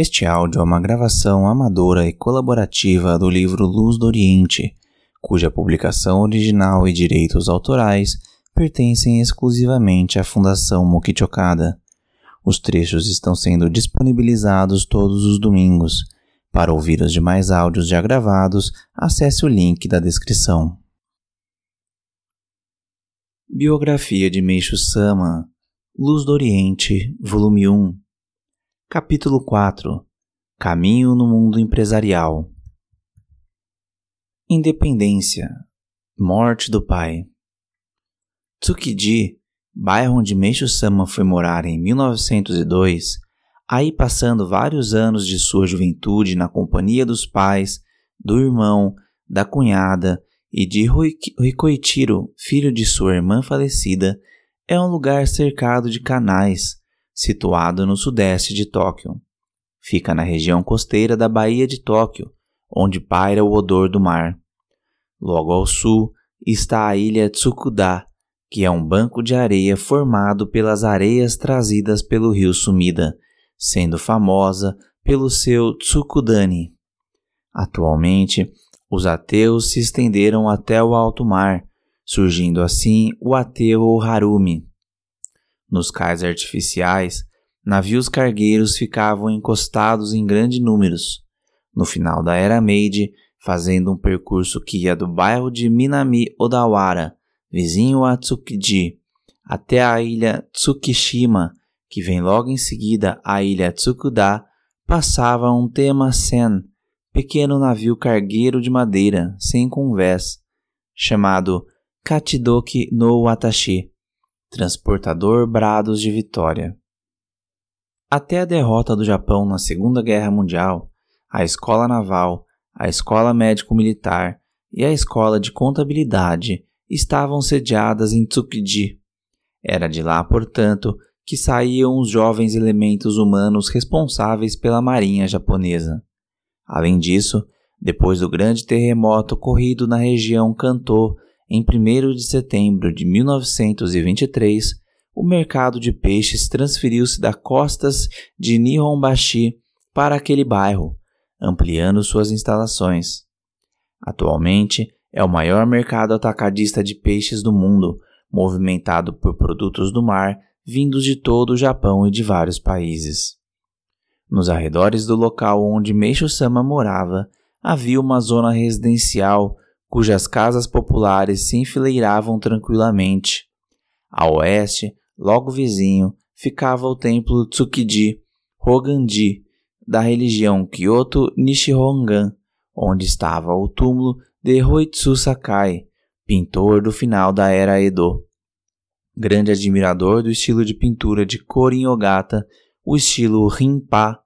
Este áudio é uma gravação amadora e colaborativa do livro Luz do Oriente, cuja publicação original e direitos autorais pertencem exclusivamente à Fundação Mokichokada. Os trechos estão sendo disponibilizados todos os domingos. Para ouvir os demais áudios já gravados, acesse o link da descrição. Biografia de Meishu Sama Luz do Oriente, volume 1 Capítulo 4 Caminho no mundo empresarial. Independência. Morte do pai. Tsukiji, bairro onde Meishu Sama foi morar em 1902, aí passando vários anos de sua juventude na companhia dos pais, do irmão, da cunhada e de Hikoichiro, filho de sua irmã falecida, é um lugar cercado de canais situado no sudeste de Tóquio. Fica na região costeira da Baía de Tóquio, onde paira o odor do mar. Logo ao sul está a ilha Tsukuda, que é um banco de areia formado pelas areias trazidas pelo rio Sumida, sendo famosa pelo seu Tsukudani. Atualmente, os ateus se estenderam até o alto mar, surgindo assim o ateu Harumi, nos cais artificiais, navios cargueiros ficavam encostados em grandes números. No final da Era Meiji, fazendo um percurso que ia do bairro de Minami Odawara, vizinho a Tsukiji, até a ilha Tsukishima, que vem logo em seguida a ilha Tsukuda, passava um tema sen, pequeno navio cargueiro de madeira, sem convés, chamado Kachidoki no Watashi, transportador brados de vitória. Até a derrota do Japão na Segunda Guerra Mundial, a Escola Naval, a Escola Médico-Militar e a Escola de Contabilidade estavam sediadas em Tsukiji. Era de lá, portanto, que saíam os jovens elementos humanos responsáveis pela marinha japonesa. Além disso, depois do grande terremoto ocorrido na região Kanto em 1 de setembro de 1923, o mercado de peixes transferiu-se das costas de Nihonbashi para aquele bairro, ampliando suas instalações. Atualmente, é o maior mercado atacadista de peixes do mundo, movimentado por produtos do mar vindos de todo o Japão e de vários países. Nos arredores do local onde Meishu-sama morava, havia uma zona residencial cujas casas populares se enfileiravam tranquilamente. A oeste, logo vizinho, ficava o templo Tsukiji Hoganji da religião Kyoto Nishihongan, onde estava o túmulo de Hoitsu Sakai, pintor do final da era Edo. Grande admirador do estilo de pintura de Korin Ogata, o estilo Rinpa,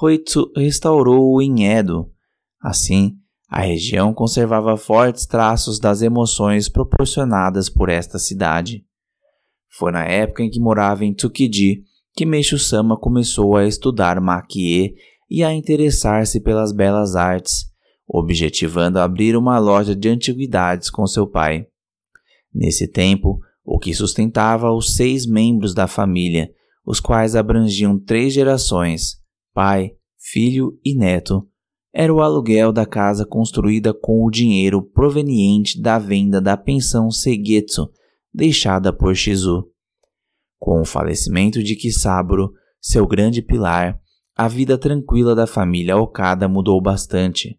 Hoitsu restaurou-o em Edo. Assim, a região conservava fortes traços das emoções proporcionadas por esta cidade. Foi na época em que morava em Tsukiji que Meishu-sama começou a estudar makie e a interessar-se pelas belas artes, objetivando abrir uma loja de antiguidades com seu pai. Nesse tempo, o que sustentava os seis membros da família, os quais abrangiam três gerações, pai, filho e neto, era o aluguel da casa construída com o dinheiro proveniente da venda da pensão Segetsu, deixada por Shizu. Com o falecimento de Kisaburo, seu grande pilar, a vida tranquila da família Okada mudou bastante.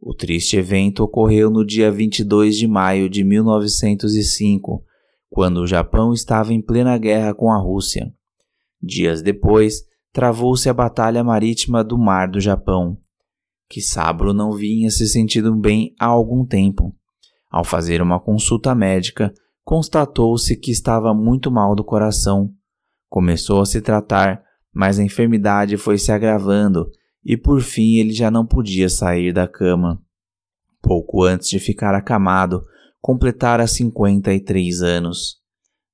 O triste evento ocorreu no dia 22 de maio de 1905, quando o Japão estava em plena guerra com a Rússia. Dias depois, travou-se a Batalha Marítima do Mar do Japão que Sabro não vinha se sentindo bem há algum tempo. Ao fazer uma consulta médica, constatou-se que estava muito mal do coração. Começou a se tratar, mas a enfermidade foi se agravando e por fim ele já não podia sair da cama. Pouco antes de ficar acamado, completara 53 anos.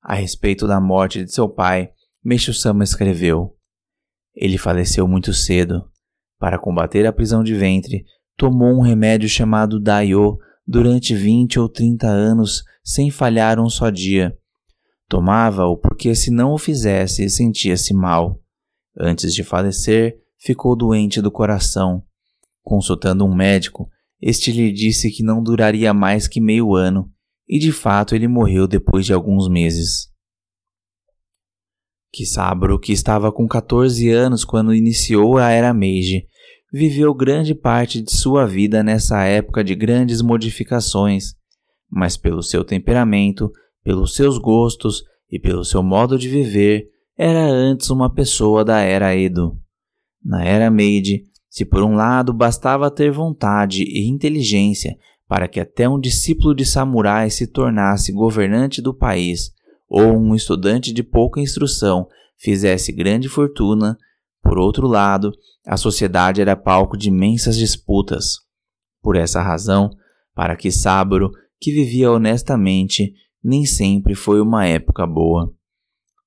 A respeito da morte de seu pai, Meixo-sama escreveu: Ele faleceu muito cedo. Para combater a prisão de ventre, tomou um remédio chamado Daio durante 20 ou 30 anos sem falhar um só dia. Tomava-o porque, se não o fizesse, sentia-se mal. Antes de falecer, ficou doente do coração. Consultando um médico, este lhe disse que não duraria mais que meio ano, e de fato ele morreu depois de alguns meses. Kisaburo, que estava com 14 anos quando iniciou a Era Meiji, viveu grande parte de sua vida nessa época de grandes modificações, mas pelo seu temperamento, pelos seus gostos e pelo seu modo de viver, era antes uma pessoa da Era Edo. Na Era Meiji, se por um lado bastava ter vontade e inteligência para que até um discípulo de samurai se tornasse governante do país, ou um estudante de pouca instrução fizesse grande fortuna, por outro lado, a sociedade era palco de imensas disputas. Por essa razão, para que Saburo, que vivia honestamente, nem sempre foi uma época boa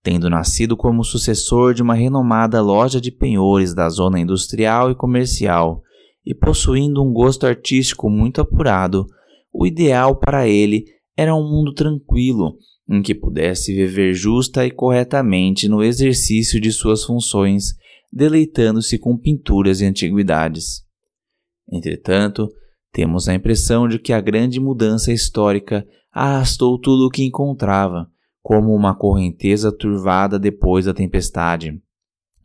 tendo nascido como sucessor de uma renomada loja de penhores da zona industrial e comercial e possuindo um gosto artístico muito apurado, o ideal para ele era um mundo tranquilo em que pudesse viver justa e corretamente no exercício de suas funções, deleitando-se com pinturas e antiguidades. Entretanto, temos a impressão de que a grande mudança histórica arrastou tudo o que encontrava, como uma correnteza turvada depois da tempestade,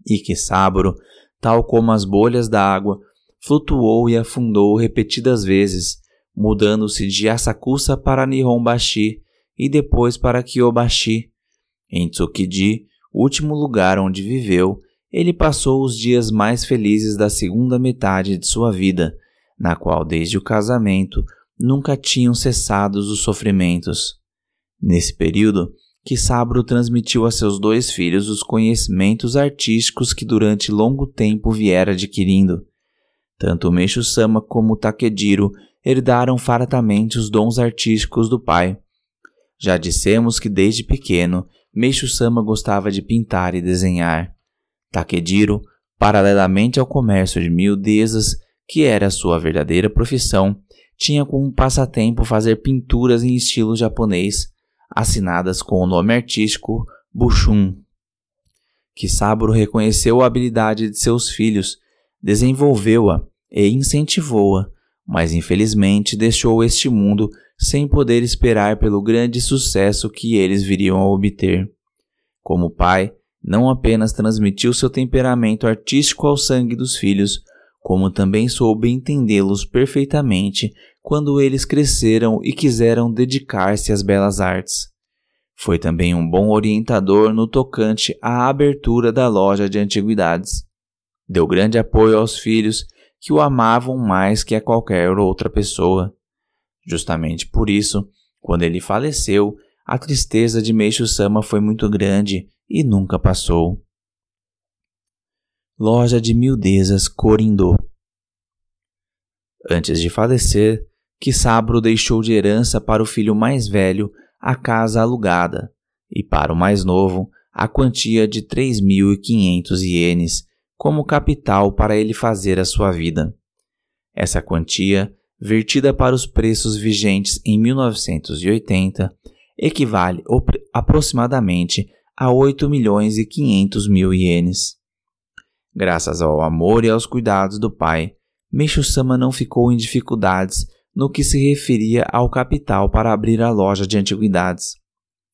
e que Sáboro, tal como as bolhas da água, flutuou e afundou repetidas vezes, mudando-se de Asakusa para Nihonbashi e depois para Kyobashi. Em Tsukiji, último lugar onde viveu, ele passou os dias mais felizes da segunda metade de sua vida, na qual desde o casamento nunca tinham cessado os sofrimentos. Nesse período, que Sabro transmitiu a seus dois filhos os conhecimentos artísticos que durante longo tempo viera adquirindo. Tanto Meixo Sama como Takejiro herdaram fartamente os dons artísticos do pai. Já dissemos que desde pequeno Meixo Sama gostava de pintar e desenhar. Takejiro, paralelamente ao comércio de miudezas, que era sua verdadeira profissão, tinha como passatempo fazer pinturas em estilo japonês assinadas com o nome artístico Bushun. Kisaburo reconheceu a habilidade de seus filhos, desenvolveu-a e incentivou-a, mas infelizmente deixou este mundo sem poder esperar pelo grande sucesso que eles viriam a obter. Como pai, não apenas transmitiu seu temperamento artístico ao sangue dos filhos, como também soube entendê-los perfeitamente quando eles cresceram e quiseram dedicar-se às belas artes. Foi também um bom orientador no tocante à abertura da loja de antiguidades. Deu grande apoio aos filhos que o amavam mais que a qualquer outra pessoa. Justamente por isso, quando ele faleceu, a tristeza de Meixo Sama foi muito grande e nunca passou. Loja de Mildezas Corindô Antes de falecer, Kisabro deixou de herança para o filho mais velho a casa alugada e, para o mais novo, a quantia de 3.500 ienes como capital para ele fazer a sua vida. Essa quantia, vertida para os preços vigentes em 1980, equivale aproximadamente a 8 milhões e 500 mil ienes. Graças ao amor e aos cuidados do pai, Meishu-sama não ficou em dificuldades no que se referia ao capital para abrir a loja de antiguidades.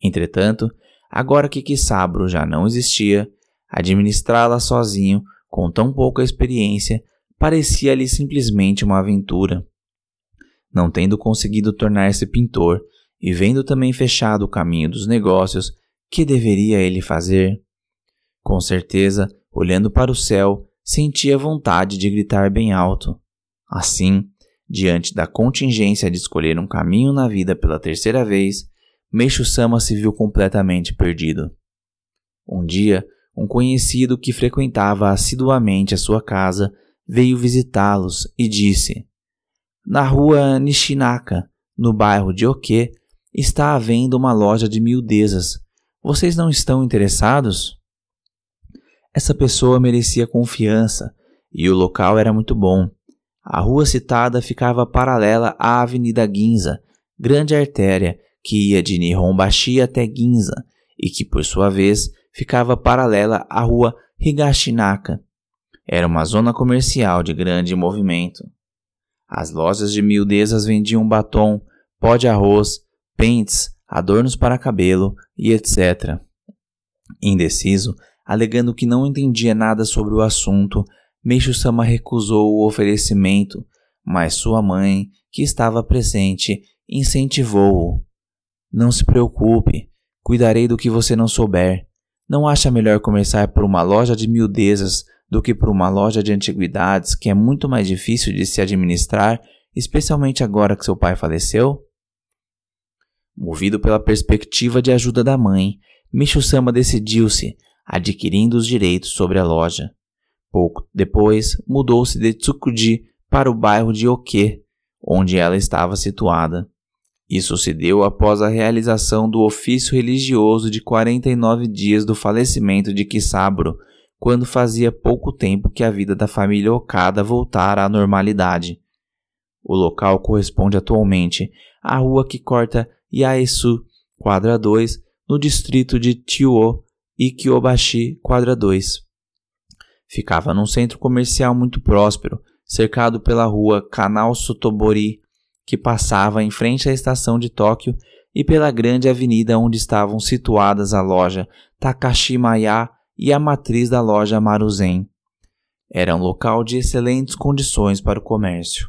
Entretanto, agora que Kisabro já não existia, administrá-la sozinho, com tão pouca experiência, parecia-lhe simplesmente uma aventura. Não tendo conseguido tornar-se pintor e vendo também fechado o caminho dos negócios, que deveria ele fazer? Com certeza, olhando para o céu, sentia vontade de gritar bem alto. Assim, diante da contingência de escolher um caminho na vida pela terceira vez, Meixo Sama se viu completamente perdido. Um dia, um conhecido que frequentava assiduamente a sua casa veio visitá-los e disse: Na rua Nishinaka, no bairro de Oke, está havendo uma loja de miudezas. Vocês não estão interessados? Essa pessoa merecia confiança e o local era muito bom. A rua citada ficava paralela à Avenida Ginza, grande artéria que ia de Nihonbashi até Ginza e que, por sua vez, ficava paralela à rua Higashinaka. Era uma zona comercial de grande movimento. As lojas de miudezas vendiam batom, pó de arroz, pentes, adornos para cabelo e etc. Indeciso, alegando que não entendia nada sobre o assunto, Meixo Sama recusou o oferecimento, mas sua mãe, que estava presente, incentivou-o. Não se preocupe, cuidarei do que você não souber. Não acha melhor começar por uma loja de miudezas do que por uma loja de antiguidades que é muito mais difícil de se administrar, especialmente agora que seu pai faleceu? Movido pela perspectiva de ajuda da mãe, Micho Sama decidiu-se, adquirindo os direitos sobre a loja. Pouco depois, mudou-se de Tsukuji para o bairro de Oke, onde ela estava situada. Isso se deu após a realização do ofício religioso de 49 dias do falecimento de Kisaburo, quando fazia pouco tempo que a vida da família Okada voltara à normalidade. O local corresponde atualmente à rua que corta Yaesu, quadra 2, no distrito de Chiuo e Kyobashi, quadra 2. Ficava num centro comercial muito próspero, cercado pela rua Canal Sotobori, que passava em frente à estação de Tóquio, e pela grande avenida onde estavam situadas a loja Takashimaya e a matriz da loja Maruzen. Era um local de excelentes condições para o comércio.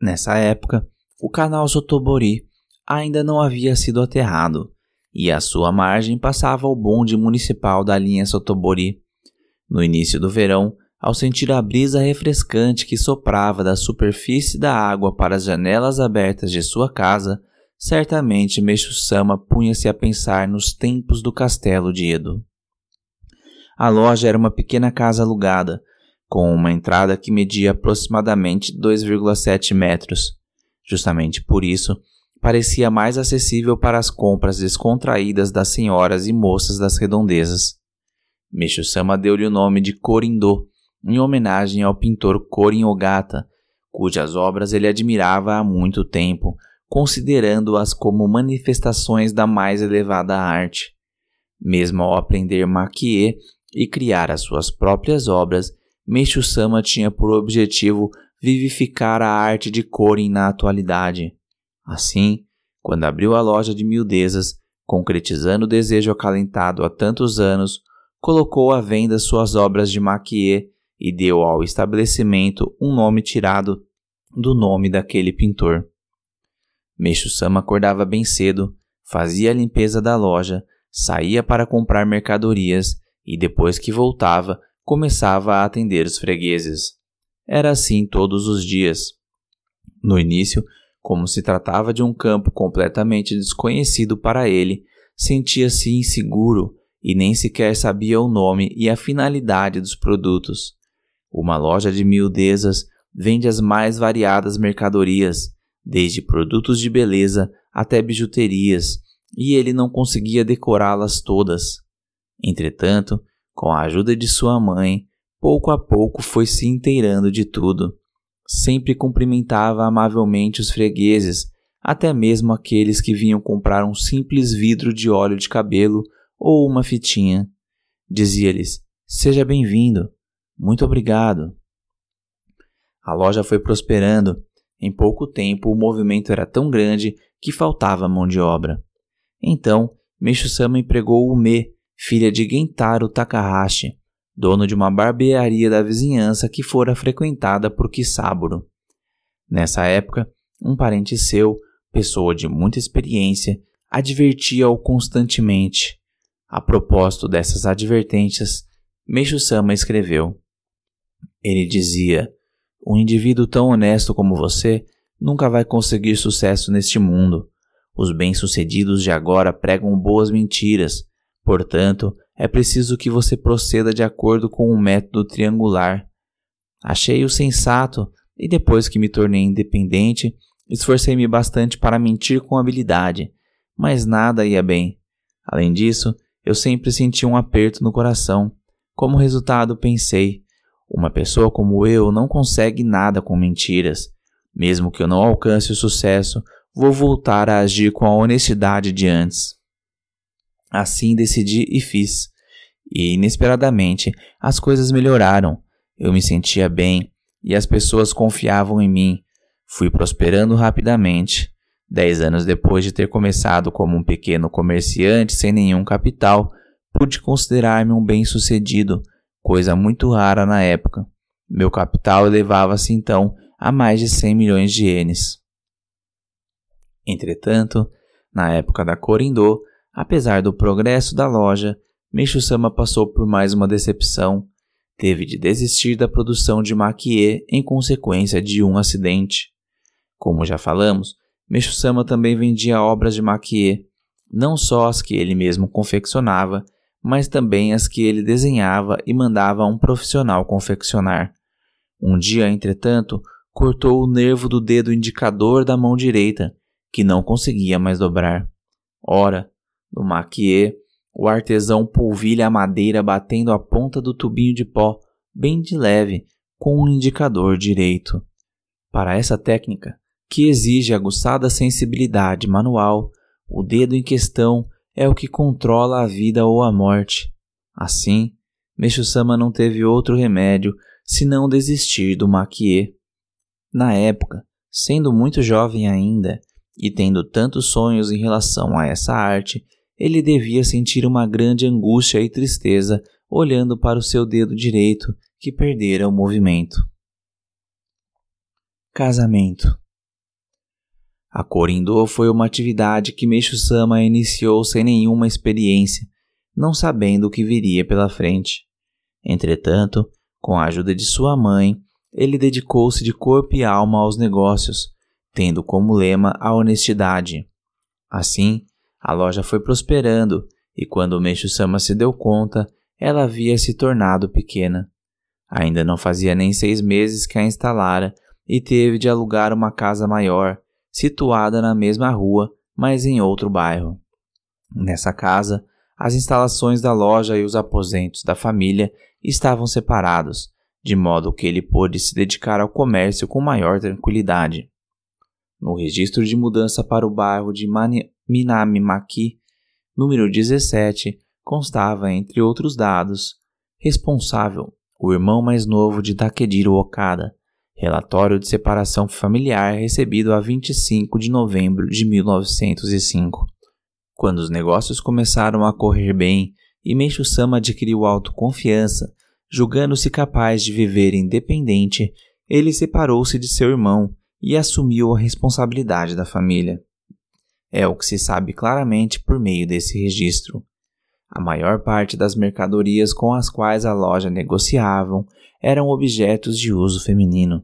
Nessa época, o canal Sotobori ainda não havia sido aterrado, e à sua margem passava o bonde municipal da linha Sotobori. No início do verão, ao sentir a brisa refrescante que soprava da superfície da água para as janelas abertas de sua casa, certamente Meixo Sama punha-se a pensar nos tempos do castelo de Edo. A loja era uma pequena casa alugada, com uma entrada que media aproximadamente 2,7 metros. Justamente por isso, parecia mais acessível para as compras descontraídas das senhoras e moças das redondezas. Meixo Sama deu-lhe o nome de Corindo, em homenagem ao pintor Korin Ogata, cujas obras ele admirava há muito tempo, considerando-as como manifestações da mais elevada arte. Mesmo ao aprender maquiê e criar as suas próprias obras, Meishu Sama tinha por objetivo vivificar a arte de Korin na atualidade. Assim, quando abriu a loja de miudezas, concretizando o desejo acalentado há tantos anos, colocou à venda suas obras de maquiê e deu ao estabelecimento um nome tirado do nome daquele pintor. Meixo Sama acordava bem cedo, fazia a limpeza da loja, saía para comprar mercadorias e depois que voltava, começava a atender os fregueses. Era assim todos os dias. No início, como se tratava de um campo completamente desconhecido para ele, sentia-se inseguro e nem sequer sabia o nome e a finalidade dos produtos. Uma loja de miudezas vende as mais variadas mercadorias, desde produtos de beleza até bijuterias, e ele não conseguia decorá-las todas. Entretanto, com a ajuda de sua mãe, pouco a pouco foi se inteirando de tudo. Sempre cumprimentava amavelmente os fregueses, até mesmo aqueles que vinham comprar um simples vidro de óleo de cabelo ou uma fitinha. Dizia-lhes: Seja bem-vindo, muito obrigado. A loja foi prosperando. Em pouco tempo, o movimento era tão grande que faltava mão de obra. Então, Meishu-sama empregou Ume, filha de Gentaro Takahashi, dono de uma barbearia da vizinhança que fora frequentada por Kisaburo. Nessa época, um parente seu, pessoa de muita experiência, advertia-o constantemente. A propósito dessas advertências, Meishu-sama escreveu: ele dizia: Um indivíduo tão honesto como você nunca vai conseguir sucesso neste mundo. Os bem-sucedidos de agora pregam boas mentiras. Portanto, é preciso que você proceda de acordo com o um método triangular. Achei-o sensato e depois que me tornei independente, esforcei-me bastante para mentir com habilidade, mas nada ia bem. Além disso, eu sempre senti um aperto no coração. Como resultado, pensei: uma pessoa como eu não consegue nada com mentiras. Mesmo que eu não alcance o sucesso, vou voltar a agir com a honestidade de antes. Assim decidi e fiz. E inesperadamente as coisas melhoraram. Eu me sentia bem e as pessoas confiavam em mim. Fui prosperando rapidamente. Dez anos depois de ter começado como um pequeno comerciante sem nenhum capital, pude considerar-me um bem-sucedido, coisa muito rara na época. Meu capital elevava-se então a mais de 100 milhões de ienes. Entretanto, na época da Corindô, apesar do progresso da loja, Meishu-sama passou por mais uma decepção. Teve de desistir da produção de maquiê em consequência de um acidente. Como já falamos, Meishu-sama também vendia obras de maquiê, não só as que ele mesmo confeccionava, mas também as que ele desenhava e mandava a um profissional confeccionar. Um dia, entretanto, cortou o nervo do dedo indicador da mão direita, que não conseguia mais dobrar. Ora, no maquiê, o artesão polvilha a madeira batendo a ponta do tubinho de pó, bem de leve, com o indicador direito. Para essa técnica, que exige aguçada sensibilidade manual, o dedo em questão é o que controla a vida ou a morte. Assim, Meixo-sama não teve outro remédio senão desistir do maquiê. Na época, sendo muito jovem ainda e tendo tantos sonhos em relação a essa arte, ele devia sentir uma grande angústia e tristeza olhando para o seu dedo direito que perdera o movimento. Casamento a Corindô foi uma atividade que Meixo-sama iniciou sem nenhuma experiência, não sabendo o que viria pela frente. Entretanto, com a ajuda de sua mãe, ele dedicou-se de corpo e alma aos negócios, tendo como lema a honestidade. Assim, a loja foi prosperando e quando Meixo-sama se deu conta, ela havia se tornado pequena. Ainda não fazia nem seis meses que a instalara e teve de alugar uma casa maior, situada na mesma rua, mas em outro bairro. Nessa casa, as instalações da loja e os aposentos da família estavam separados, de modo que ele pôde se dedicar ao comércio com maior tranquilidade. No registro de mudança para o bairro de Minamimaki, número 17, constava, entre outros dados, responsável, o irmão mais novo de Takejiro Okada, Relatório de separação familiar recebido a 25 de novembro de 1905. Quando os negócios começaram a correr bem e Meishu-sama adquiriu autoconfiança, julgando-se capaz de viver independente, ele separou-se de seu irmão e assumiu a responsabilidade da família. É o que se sabe claramente por meio desse registro. A maior parte das mercadorias com as quais a loja negociavam eram objetos de uso feminino.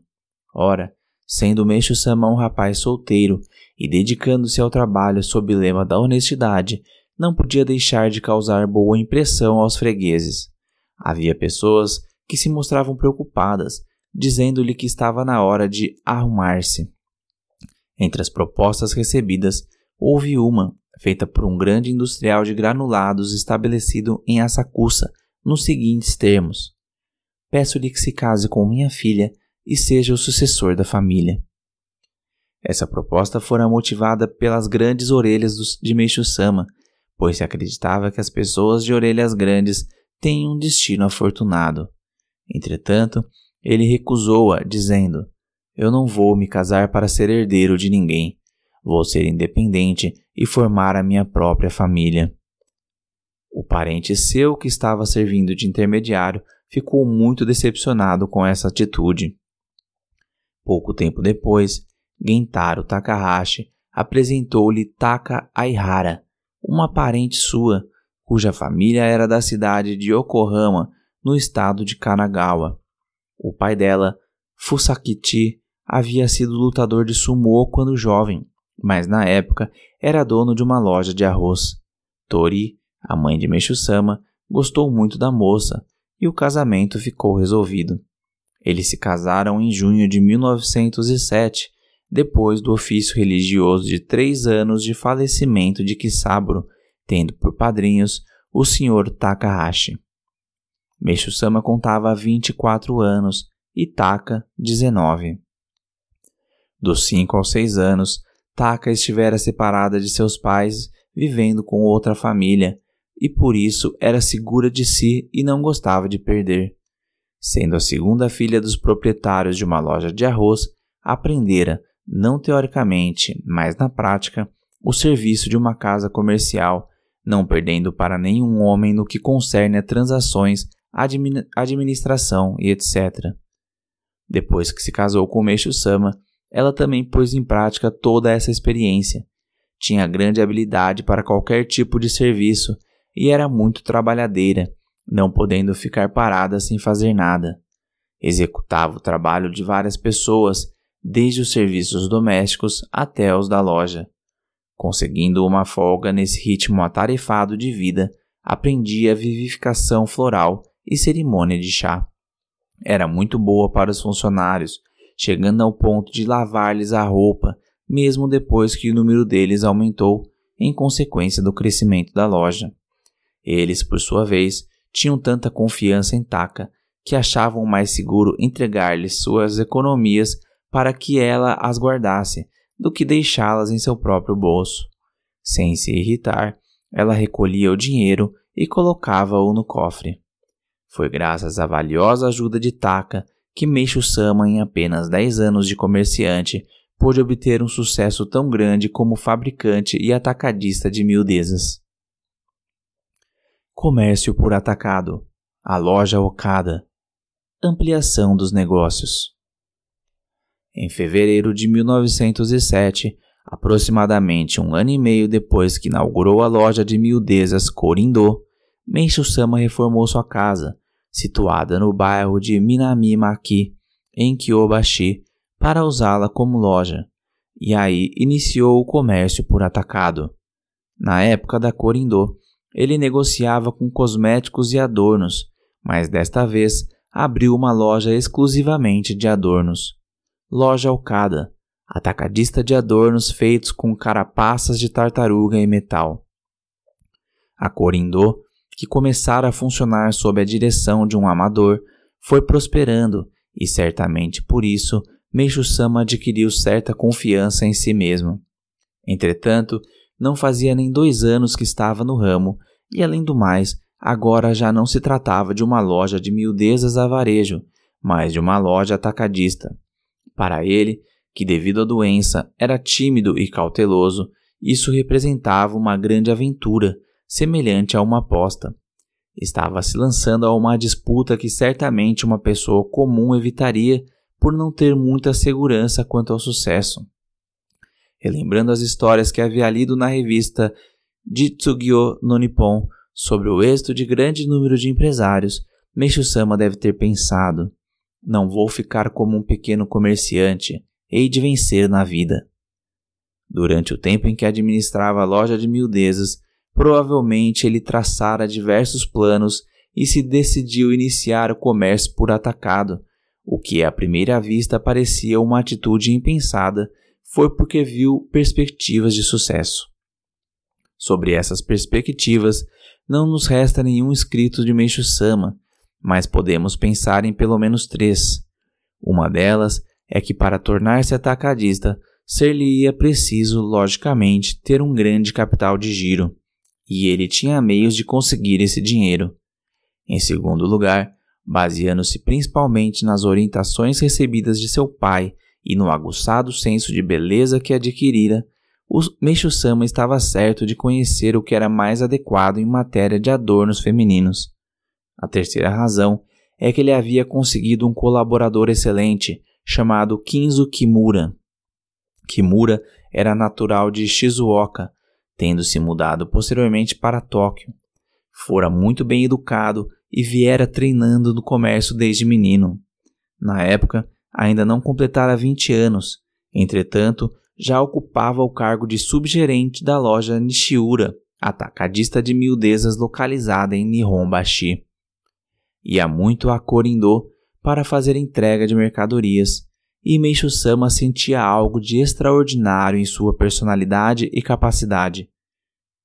Ora, sendo Meixo Sama um rapaz solteiro e dedicando-se ao trabalho sob o lema da honestidade, não podia deixar de causar boa impressão aos fregueses. Havia pessoas que se mostravam preocupadas, dizendo-lhe que estava na hora de arrumar-se. Entre as propostas recebidas, houve uma, feita por um grande industrial de granulados estabelecido em Asakusa, nos seguintes termos: Peço-lhe que se case com minha filha e seja o sucessor da família. Essa proposta fora motivada pelas grandes orelhas de Meishu-sama, pois se acreditava que as pessoas de orelhas grandes têm um destino afortunado. Entretanto, ele recusou-a, dizendo: Eu não vou me casar para ser herdeiro de ninguém. Vou ser independente e formar a minha própria família. O parente seu que estava servindo de intermediário ficou muito decepcionado com essa atitude. Pouco tempo depois, Gentaro Takahashi apresentou-lhe Taka Aihara, uma parente sua, cuja família era da cidade de Yokohama, no estado de Kanagawa. O pai dela, Fusakichi, havia sido lutador de sumô quando jovem, mas na época era dono de uma loja de arroz. Tori, a mãe de Meshu-sama, gostou muito da moça e o casamento ficou resolvido. Eles se casaram em junho de 1907, depois do ofício religioso de três anos de falecimento de Kisaburo, tendo por padrinhos o Sr. Takahashi. Meishu-sama contava 24 anos e Taka 19. Dos 5 aos 6 anos, Taka estivera separada de seus pais, vivendo com outra família, e por isso era segura de si e não gostava de perder. Sendo a segunda filha dos proprietários de uma loja de arroz, aprendera, não teoricamente, mas na prática, o serviço de uma casa comercial, não perdendo para nenhum homem no que concerne a transações, admin administração e etc. Depois que se casou com Meixo Sama, ela também pôs em prática toda essa experiência. Tinha grande habilidade para qualquer tipo de serviço e era muito trabalhadeira não podendo ficar parada sem fazer nada. Executava o trabalho de várias pessoas, desde os serviços domésticos até os da loja. Conseguindo uma folga nesse ritmo atarefado de vida, aprendia vivificação floral e cerimônia de chá. Era muito boa para os funcionários, chegando ao ponto de lavar-lhes a roupa, mesmo depois que o número deles aumentou em consequência do crescimento da loja. Eles, por sua vez, tinham tanta confiança em Taka que achavam mais seguro entregar-lhe suas economias para que ela as guardasse do que deixá-las em seu próprio bolso. Sem se irritar, ela recolhia o dinheiro e colocava-o no cofre. Foi graças à valiosa ajuda de Taka que Meishu Sama, em apenas 10 anos de comerciante, pôde obter um sucesso tão grande como fabricante e atacadista de miudezas. Comércio por atacado. A loja Okada. Ampliação dos negócios. Em fevereiro de 1907, aproximadamente um ano e meio depois que inaugurou a loja de miudezas Korindo, Meishu Sama reformou sua casa, situada no bairro de Minami-maki, em Kyobashi, para usá-la como loja, e aí iniciou o comércio por atacado. Na época da Korindo, ele negociava com cosméticos e adornos, mas desta vez abriu uma loja exclusivamente de adornos. Loja Alcada, atacadista de adornos feitos com carapaças de tartaruga e metal. A Corindô, que começara a funcionar sob a direção de um amador, foi prosperando e certamente por isso Meixo Sama adquiriu certa confiança em si mesmo. Entretanto, não fazia nem dois anos que estava no ramo, e além do mais, agora já não se tratava de uma loja de miudezas a varejo, mas de uma loja atacadista. Para ele, que devido à doença era tímido e cauteloso, isso representava uma grande aventura, semelhante a uma aposta. Estava se lançando a uma disputa que certamente uma pessoa comum evitaria por não ter muita segurança quanto ao sucesso relembrando as histórias que havia lido na revista Jitsugyo no Nippon sobre o êxito de grande número de empresários, Meishu-sama deve ter pensado: não vou ficar como um pequeno comerciante, hei de vencer na vida. Durante o tempo em que administrava a loja de miudezas, provavelmente ele traçara diversos planos e se decidiu iniciar o comércio por atacado, o que à primeira vista parecia uma atitude impensada foi porque viu perspectivas de sucesso. Sobre essas perspectivas, não nos resta nenhum escrito de Meishu Sama, mas podemos pensar em pelo menos três. Uma delas é que para tornar-se atacadista, ser-lhe-ia preciso, logicamente, ter um grande capital de giro, e ele tinha meios de conseguir esse dinheiro. Em segundo lugar, baseando-se principalmente nas orientações recebidas de seu pai e no aguçado senso de beleza que adquirira, o Meishu-sama estava certo de conhecer o que era mais adequado em matéria de adornos femininos. A terceira razão é que ele havia conseguido um colaborador excelente chamado Kinzo Kimura. Kimura era natural de Shizuoka, tendo se mudado posteriormente para Tóquio. Fora muito bem educado e viera treinando no comércio desde menino. Na época, ainda não completara 20 anos, entretanto, já ocupava o cargo de subgerente da loja Nishiura, atacadista de miudezas localizada em Nihonbashi. Ia muito a Korindô para fazer entrega de mercadorias, e Meishu-sama sentia algo de extraordinário em sua personalidade e capacidade.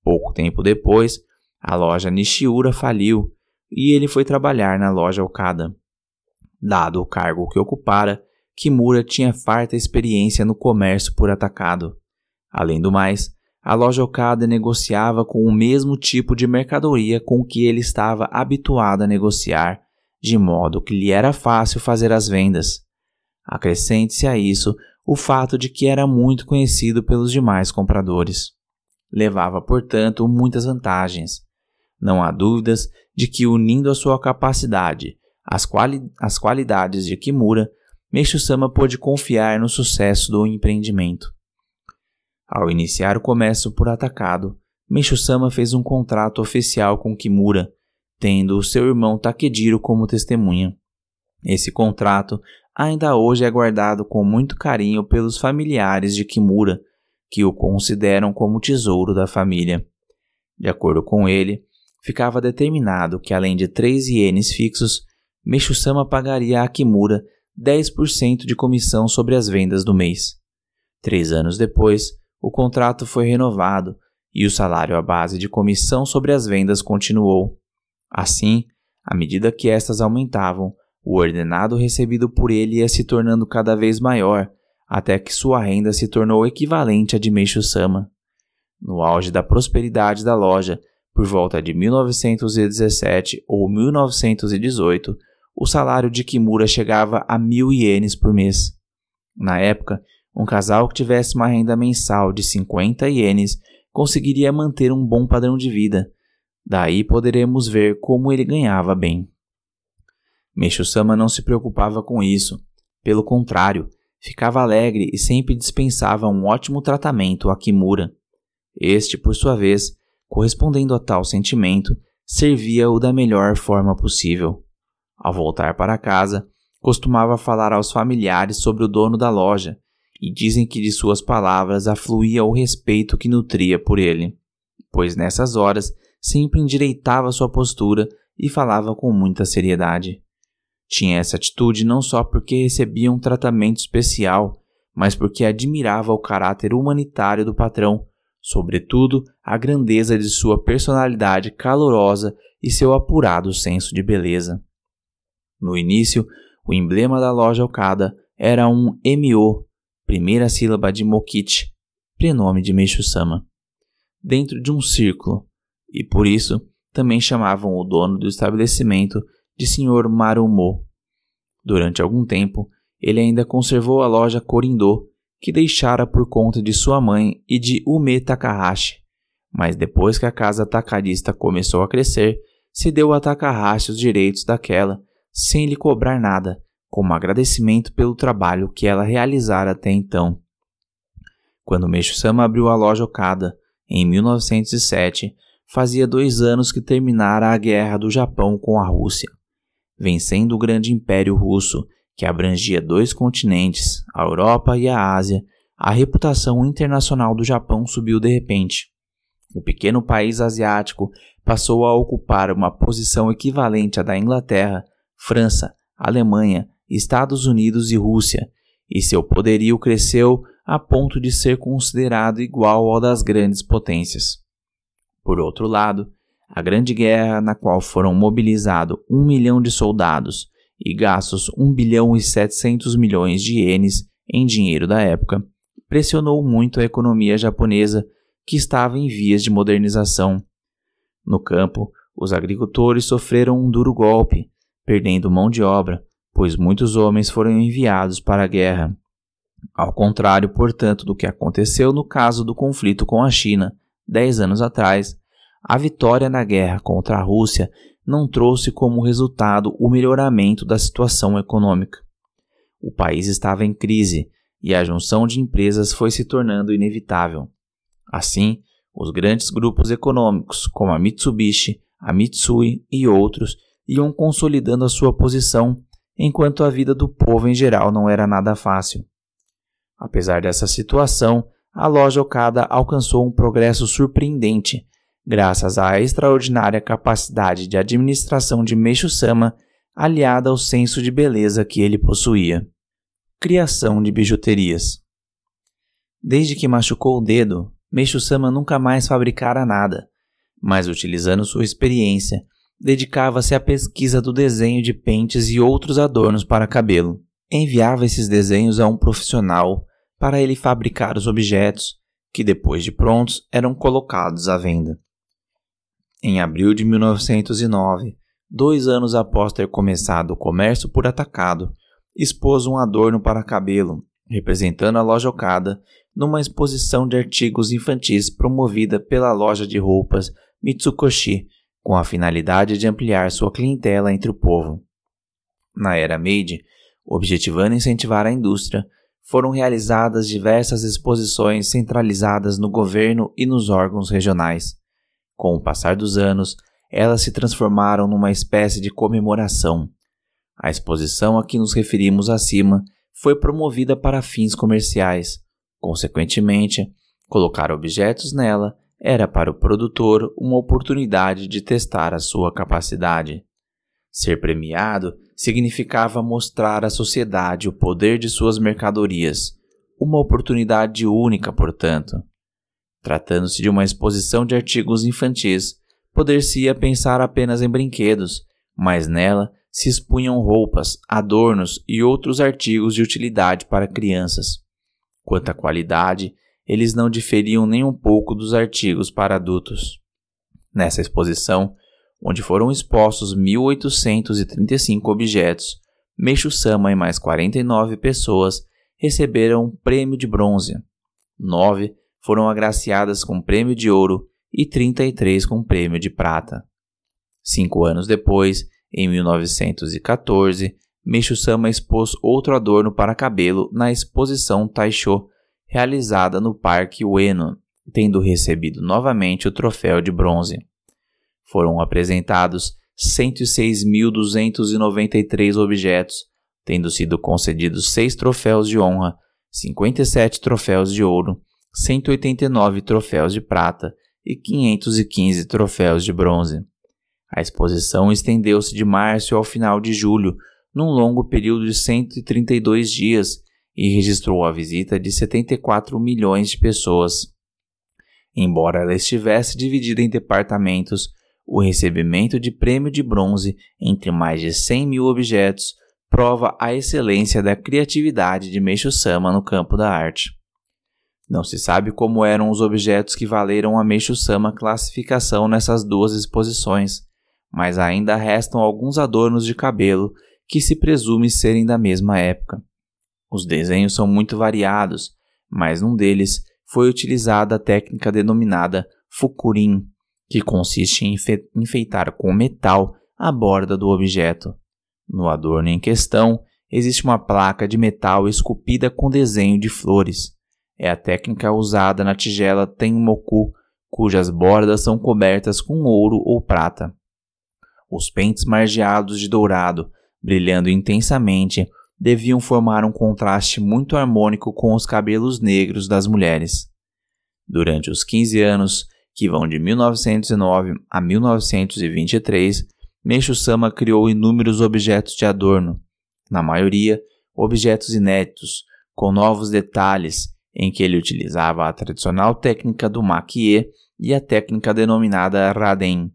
Pouco tempo depois, a loja Nishiura faliu e ele foi trabalhar na loja Okada. Dado o cargo que ocupara, Kimura tinha farta experiência no comércio por atacado. Além do mais, a loja Okada negociava com o mesmo tipo de mercadoria com que ele estava habituado a negociar, de modo que lhe era fácil fazer as vendas. Acrescente-se a isso o fato de que era muito conhecido pelos demais compradores. Levava, portanto, muitas vantagens. Não há dúvidas de que, unindo a sua capacidade às, quali qualidades de Kimura, Meishu Sama pôde confiar no sucesso do empreendimento. Ao iniciar o comércio por atacado, Meishu Sama fez um contrato oficial com Kimura, tendo o seu irmão Takediro como testemunha. Esse contrato ainda hoje é guardado com muito carinho pelos familiares de Kimura, que o consideram como tesouro da família. De acordo com ele, ficava determinado que além de três ienes fixos, Meishu-sama pagaria a Kimura 10% de comissão sobre as vendas do mês. Três anos depois, o contrato foi renovado e o salário à base de comissão sobre as vendas continuou. Assim, à medida que estas aumentavam, o ordenado recebido por ele ia se tornando cada vez maior, até que sua renda se tornou equivalente à de Meishu-sama. No auge da prosperidade da loja, por volta de 1917 ou 1918, o salário de Kimura chegava a mil ienes por mês. Na época, um casal que tivesse uma renda mensal de 50 ienes conseguiria manter um bom padrão de vida. Daí poderemos ver como ele ganhava bem. Meishu-sama não se preocupava com isso. Pelo contrário, ficava alegre e sempre dispensava um ótimo tratamento a Kimura. Este, por sua vez, correspondendo a tal sentimento, servia-o da melhor forma possível. Ao voltar para casa, costumava falar aos familiares sobre o dono da loja, e dizem que de suas palavras afluía o respeito que nutria por ele, pois nessas horas sempre endireitava sua postura e falava com muita seriedade. Tinha essa atitude não só porque recebia um tratamento especial, mas porque admirava o caráter humanitário do patrão, sobretudo a grandeza de sua personalidade calorosa e seu apurado senso de beleza. No início, o emblema da loja Okada era um MO, primeira sílaba de Mokichi, prenome de Meishu-sama, dentro de um círculo, e por isso também chamavam o dono do estabelecimento de Sr. Marumo. Durante algum tempo, ele ainda conservou a loja Korindo, que deixara por conta de sua mãe e de Ume Takahashi. Mas depois que a casa atacadista começou a crescer, se deu a Takahashi os direitos daquela sem lhe cobrar nada, como agradecimento pelo trabalho que ela realizara até então. Quando Meishu-sama abriu a loja Okada, em 1907, fazia dois anos que terminara a guerra do Japão com a Rússia. Vencendo o grande império russo, que abrangia dois continentes, a Europa e a Ásia, a reputação internacional do Japão subiu de repente. O pequeno país asiático passou a ocupar uma posição equivalente à da Inglaterra França, Alemanha, Estados Unidos e Rússia, e seu poderio cresceu a ponto de ser considerado igual ao das grandes potências. Por outro lado, a Grande Guerra, na qual foram mobilizados um milhão de soldados e gastos 1 bilhão e 700 milhões de ienes em dinheiro da época, pressionou muito a economia japonesa, que estava em vias de modernização. No campo, os agricultores sofreram um duro golpe, perdendo mão de obra, pois muitos homens foram enviados para a guerra. Ao contrário, portanto, do que aconteceu no caso do conflito com a China, dez anos atrás, a vitória na guerra contra a Rússia não trouxe como resultado o melhoramento da situação econômica. O país estava em crise e a junção de empresas foi se tornando inevitável. Assim, os grandes grupos econômicos, como a Mitsubishi, a Mitsui e outros, iam consolidando a sua posição, enquanto a vida do povo em geral não era nada fácil. Apesar dessa situação, a loja Okada alcançou um progresso surpreendente, graças à extraordinária capacidade de administração de Meishu-sama, aliada ao senso de beleza que ele possuía. Criação de bijuterias. Desde que machucou o dedo, Meishu-sama nunca mais fabricara nada, mas utilizando sua experiência, dedicava-se à pesquisa do desenho de pentes e outros adornos para cabelo. Enviava esses desenhos a um profissional para ele fabricar os objetos, que depois de prontos eram colocados à venda. Em abril de 1909, dois anos após ter começado o comércio por atacado, expôs um adorno para cabelo, representando a loja Okada, numa exposição de artigos infantis promovida pela loja de roupas Mitsukoshi, com a finalidade de ampliar sua clientela entre o povo. Na era Meiji, objetivando incentivar a indústria, foram realizadas diversas exposições centralizadas no governo e nos órgãos regionais. Com o passar dos anos, elas se transformaram numa espécie de comemoração. A exposição a que nos referimos acima foi promovida para fins comerciais. Consequentemente, colocar objetos nela era para o produtor uma oportunidade de testar a sua capacidade. Ser premiado significava mostrar à sociedade o poder de suas mercadorias, uma oportunidade única, portanto. Tratando-se de uma exposição de artigos infantis, poder-se-ia pensar apenas em brinquedos, mas nela se expunham roupas, adornos e outros artigos de utilidade para crianças. Quanto à qualidade, eles não diferiam nem um pouco dos artigos para adultos. Nessa exposição, onde foram expostos 1.835 objetos, Meixo Sama e mais 49 pessoas receberam um prêmio de bronze. Nove foram agraciadas com prêmio de ouro e 33 com prêmio de prata. Cinco anos depois, em 1914, Meixo Sama expôs outro adorno para cabelo na exposição Taisho, realizada no Parque Ueno, tendo recebido novamente o troféu de bronze. Foram apresentados 106.293 objetos, tendo sido concedidos seis troféus de honra, 57 troféus de ouro, 189 troféus de prata e 515 troféus de bronze. A exposição estendeu-se de março ao final de julho, num longo período de 132 dias, e registrou a visita de 74 milhões de pessoas. Embora ela estivesse dividida em departamentos, o recebimento de prêmio de bronze entre mais de 100 mil objetos prova a excelência da criatividade de Meishu Sama no campo da arte. Não se sabe como eram os objetos que valeram a Meishu Sama classificação nessas duas exposições, mas ainda restam alguns adornos de cabelo que se presume serem da mesma época. Os desenhos são muito variados, mas num deles foi utilizada a técnica denominada fukurin, que consiste em enfeitar com metal a borda do objeto. No adorno em questão, existe uma placa de metal esculpida com desenho de flores. É a técnica usada na tigela Tenmoku, cujas bordas são cobertas com ouro ou prata. Os pentes margeados de dourado, brilhando intensamente, deviam formar um contraste muito harmônico com os cabelos negros das mulheres. Durante os 15 anos, que vão de 1909 a 1923, Meixo Sama criou inúmeros objetos de adorno, na maioria objetos inéditos, com novos detalhes, em que ele utilizava a tradicional técnica do maquie e a técnica denominada raden.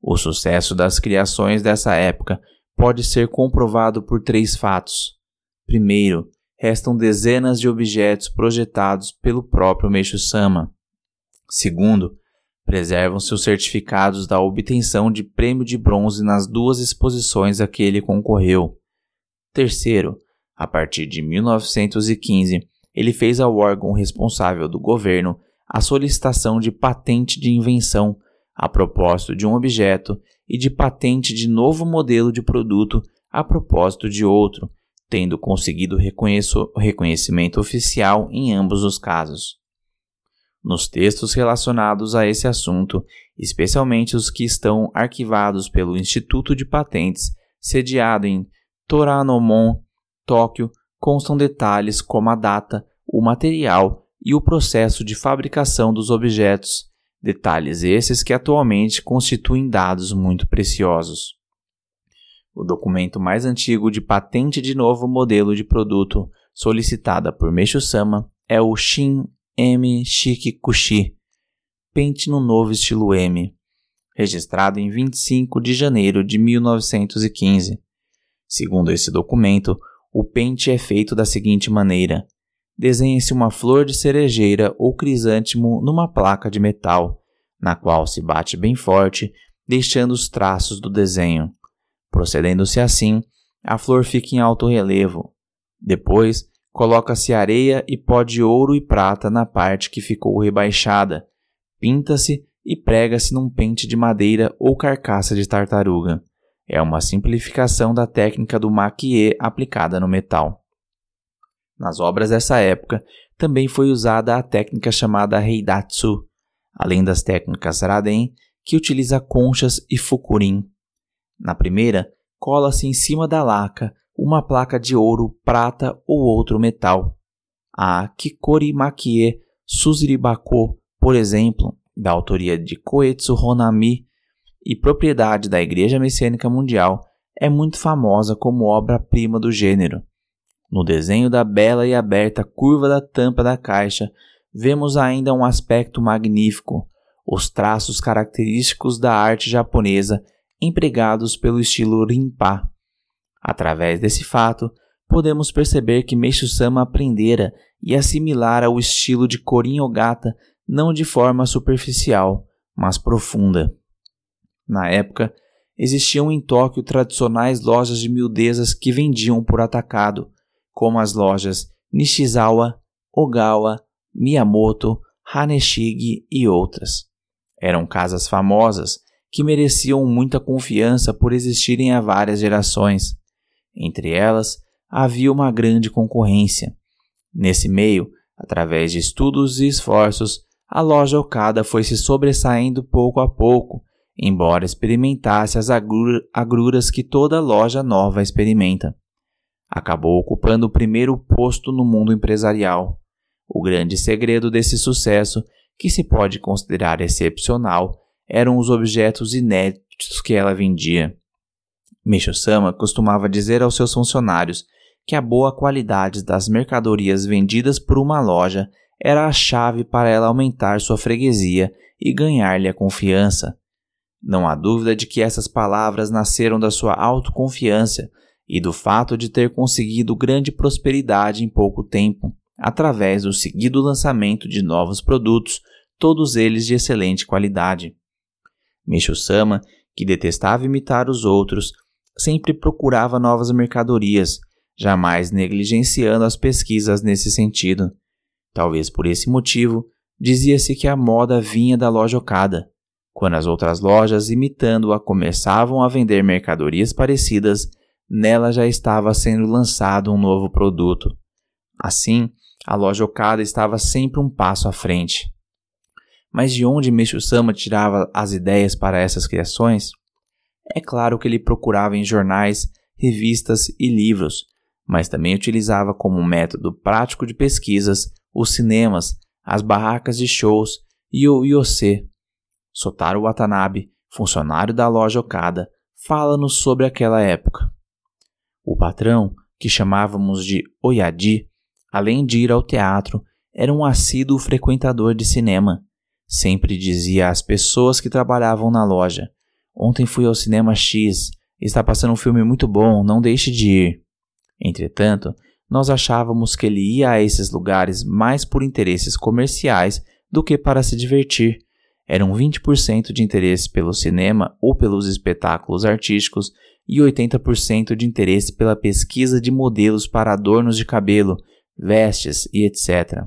O sucesso das criações dessa época pode ser comprovado por três fatos. Primeiro, restam dezenas de objetos projetados pelo próprio Meixo Sama. Segundo, preservam-se os certificados da obtenção de prêmio de bronze nas duas exposições a que ele concorreu. Terceiro, a partir de 1915, ele fez ao órgão responsável do governo a solicitação de patente de invenção a propósito de um objeto e de patente de novo modelo de produto a propósito de outro, tendo conseguido reconhecimento oficial em ambos os casos. Nos textos relacionados a esse assunto, especialmente os que estão arquivados pelo Instituto de Patentes, sediado em Toranomon, Tóquio, constam detalhes como a data, o material e o processo de fabricação dos objetos, detalhes esses que atualmente constituem dados muito preciosos. O documento mais antigo de patente de novo modelo de produto solicitada por Meishu Sama é o Shin M. Shikikushi, pente no novo estilo M, registrado em 25 de janeiro de 1915. Segundo esse documento, o pente é feito da seguinte maneira: desenhe-se uma flor de cerejeira ou crisântemo numa placa de metal, na qual se bate bem forte, deixando os traços do desenho. Procedendo-se assim, a flor fica em alto relevo. Depois, coloca-se areia e pó de ouro e prata na parte que ficou rebaixada, pinta-se e prega-se num pente de madeira ou carcaça de tartaruga. É uma simplificação da técnica do maquiê aplicada no metal. Nas obras dessa época, também foi usada a técnica chamada Heidatsu, além das técnicas Raden, que utiliza conchas e fukurin. Na primeira, cola-se em cima da laca uma placa de ouro, prata ou outro metal. A Kikori Makie Suziribako, por exemplo, da autoria de Koetsu Honami e propriedade da Igreja Messiânica Mundial, é muito famosa como obra-prima do gênero. No desenho da bela e aberta curva da tampa da caixa, vemos ainda um aspecto magnífico, os traços característicos da arte japonesa empregados pelo estilo Rinpa. Através desse fato, podemos perceber que Meishu-sama aprendera e assimilara o estilo de Korin Ogata não de forma superficial, mas profunda. Na época, existiam em Tóquio tradicionais lojas de miudezas que vendiam por atacado, como as lojas Nishizawa, Ogawa, Miyamoto, Haneshigi e outras. Eram casas famosas que mereciam muita confiança por existirem há várias gerações. Entre elas, havia uma grande concorrência. Nesse meio, através de estudos e esforços, a loja Okada foi se sobressaindo pouco a pouco, embora experimentasse as agruras que toda loja nova experimenta. Acabou ocupando o primeiro posto no mundo empresarial. O grande segredo desse sucesso, que se pode considerar excepcional, eram os objetos inéditos que ela vendia. Micho-sama costumava dizer aos seus funcionários que a boa qualidade das mercadorias vendidas por uma loja era a chave para ela aumentar sua freguesia e ganhar-lhe a confiança. Não há dúvida de que essas palavras nasceram da sua autoconfiança e do fato de ter conseguido grande prosperidade em pouco tempo, através do seguido lançamento de novos produtos, todos eles de excelente qualidade. Micho-sama, que detestava imitar os outros, sempre procurava novas mercadorias, jamais negligenciando as pesquisas nesse sentido. Talvez por esse motivo, dizia-se que a moda vinha da loja Okada, quando as outras lojas, imitando-a, começavam a vender mercadorias parecidas, nela já estava sendo lançado um novo produto. Assim, a loja Okada estava sempre um passo à frente. Mas de onde Meishu-sama tirava as ideias para essas criações? É claro que ele procurava em jornais, revistas e livros, mas também utilizava como método prático de pesquisas os cinemas, as barracas de shows e o Yose. Sotaro Watanabe, funcionário da loja Okada, fala-nos sobre aquela época. O patrão, que chamávamos de Oyadi, além de ir ao teatro, era um assíduo frequentador de cinema. Sempre dizia às pessoas que trabalhavam na loja: Ontem fui ao cinema X, está passando um filme muito bom, não deixe de ir. Entretanto, nós achávamos que ele ia a esses lugares mais por interesses comerciais do que para se divertir. Eram 20% de interesse pelo cinema ou pelos espetáculos artísticos e 80% de interesse pela pesquisa de modelos para adornos de cabelo, vestes e etc.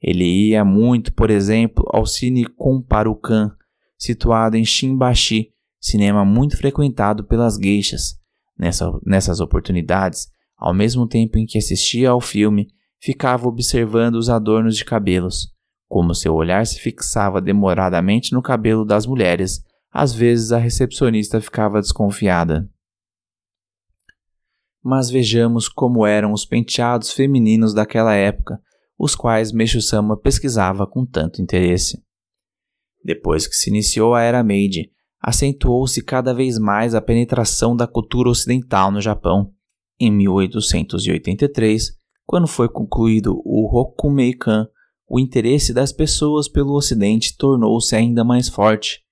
Ele ia muito, por exemplo, ao Cine Comparucan, situado em Shimbashi, cinema muito frequentado pelas geishas. Nessa, nessas oportunidades, ao mesmo tempo em que assistia ao filme, ficava observando os adornos de cabelos. Como seu olhar se fixava demoradamente no cabelo das mulheres, às vezes a recepcionista ficava desconfiada. Mas vejamos como eram os penteados femininos daquela época, os quais Meixo-sama pesquisava com tanto interesse. Depois que se iniciou a Era Meiji, acentuou-se cada vez mais a penetração da cultura ocidental no Japão. Em 1883, quando foi concluído o Rokumeikan, o interesse das pessoas pelo Ocidente tornou-se ainda mais forte.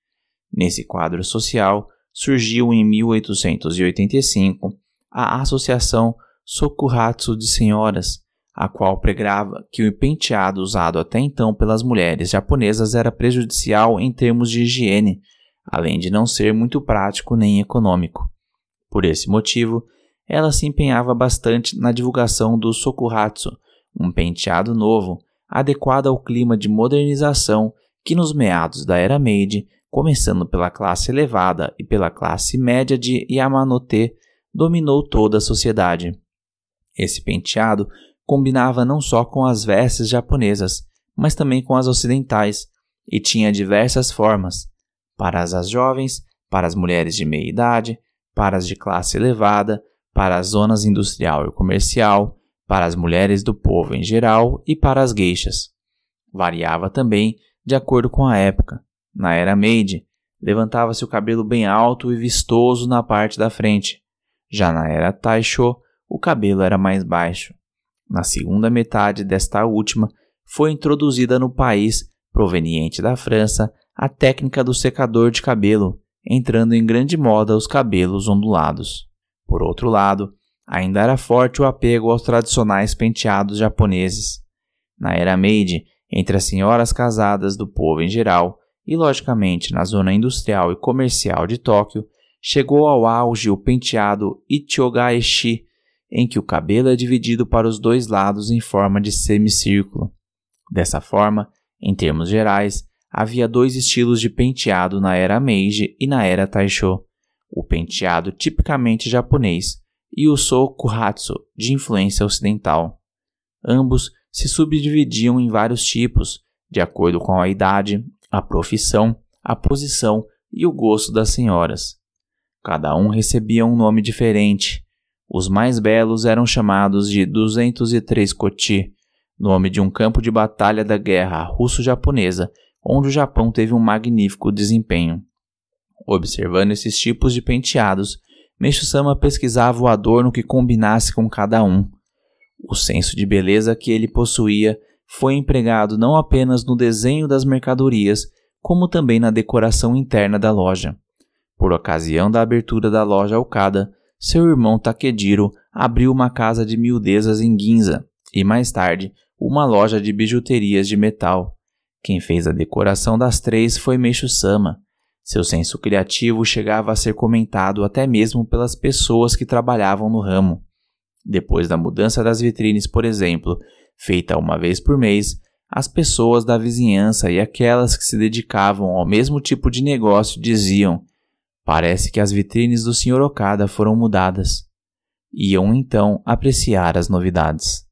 Nesse quadro social, surgiu em 1885 a Associação Sokuhatsu de Senhoras, a qual pregava que o penteado usado até então pelas mulheres japonesas era prejudicial em termos de higiene, além de não ser muito prático nem econômico. Por esse motivo, ela se empenhava bastante na divulgação do Sokuhatsu, um penteado novo, adequado ao clima de modernização que nos meados da era Meiji, começando pela classe elevada e pela classe média de Yamanote, dominou toda a sociedade. Esse penteado combinava não só com as vestes japonesas, mas também com as ocidentais, e tinha diversas formas: para as jovens, para as mulheres de meia idade, para as de classe elevada, para as zonas industrial e comercial, para as mulheres do povo em geral e para as gueixas. Variava também de acordo com a época. Na era Meiji, levantava-se o cabelo bem alto e vistoso na parte da frente. Já na era Taisho, o cabelo era mais baixo. Na segunda metade desta última, foi introduzida no país, proveniente da França, a técnica do secador de cabelo, entrando em grande moda os cabelos ondulados. Por outro lado, ainda era forte o apego aos tradicionais penteados japoneses. Na era Meiji, entre as senhoras casadas do povo em geral, e logicamente na zona industrial e comercial de Tóquio, chegou ao auge o penteado Ichogaeshi, em que o cabelo é dividido para os dois lados em forma de semicírculo. Dessa forma, em termos gerais, havia dois estilos de penteado na era Meiji e na era Taisho: o penteado tipicamente japonês e o Sokuhatsu, de influência ocidental. Ambos se subdividiam em vários tipos, de acordo com a idade, a profissão, a posição e o gosto das senhoras. Cada um recebia um nome diferente, os mais belos eram chamados de 203 Koti, nome de um campo de batalha da guerra russo-japonesa, onde o Japão teve um magnífico desempenho. Observando esses tipos de penteados, Meishu-sama pesquisava o adorno que combinasse com cada um. O senso de beleza que ele possuía foi empregado não apenas no desenho das mercadorias, como também na decoração interna da loja. Por ocasião da abertura da loja Okada, seu irmão Takediro abriu uma casa de miudezas em Ginza e mais tarde uma loja de bijuterias de metal. Quem fez a decoração das três foi Meishu Sama. Seu senso criativo chegava a ser comentado até mesmo pelas pessoas que trabalhavam no ramo. Depois da mudança das vitrines, por exemplo, feita uma vez por mês, as pessoas da vizinhança e aquelas que se dedicavam ao mesmo tipo de negócio diziam Parece que as vitrines do Sr. Okada foram mudadas. Iam então apreciar as novidades.